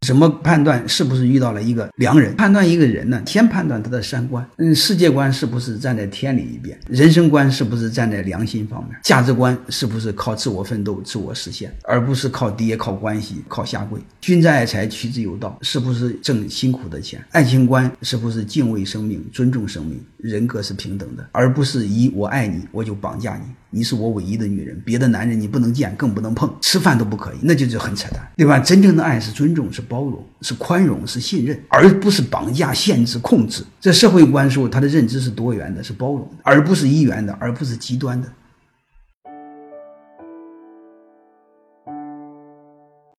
怎么判断是不是遇到了一个良人？判断一个人呢，先判断他的三观，嗯，世界观是不是站在天理一边？人生观是不是站在良心方面？价值观是不是靠自我奋斗、自我实现，而不是靠爹、靠关系、靠下跪？君子爱财，取之有道，是不是挣辛苦的钱？爱情观是不是敬畏生命、尊重生命？人格是平等的，而不是以我爱你我就绑架你。你是我唯一的女人，别的男人你不能见，更不能碰，吃饭都不可以，那就是很扯淡，对吧？真正的爱是尊重，是包容，是宽容，是信任，而不是绑架、限制、控制。这社会观说，他的认知是多元的，是包容的，而不是一元的，而不是极端的。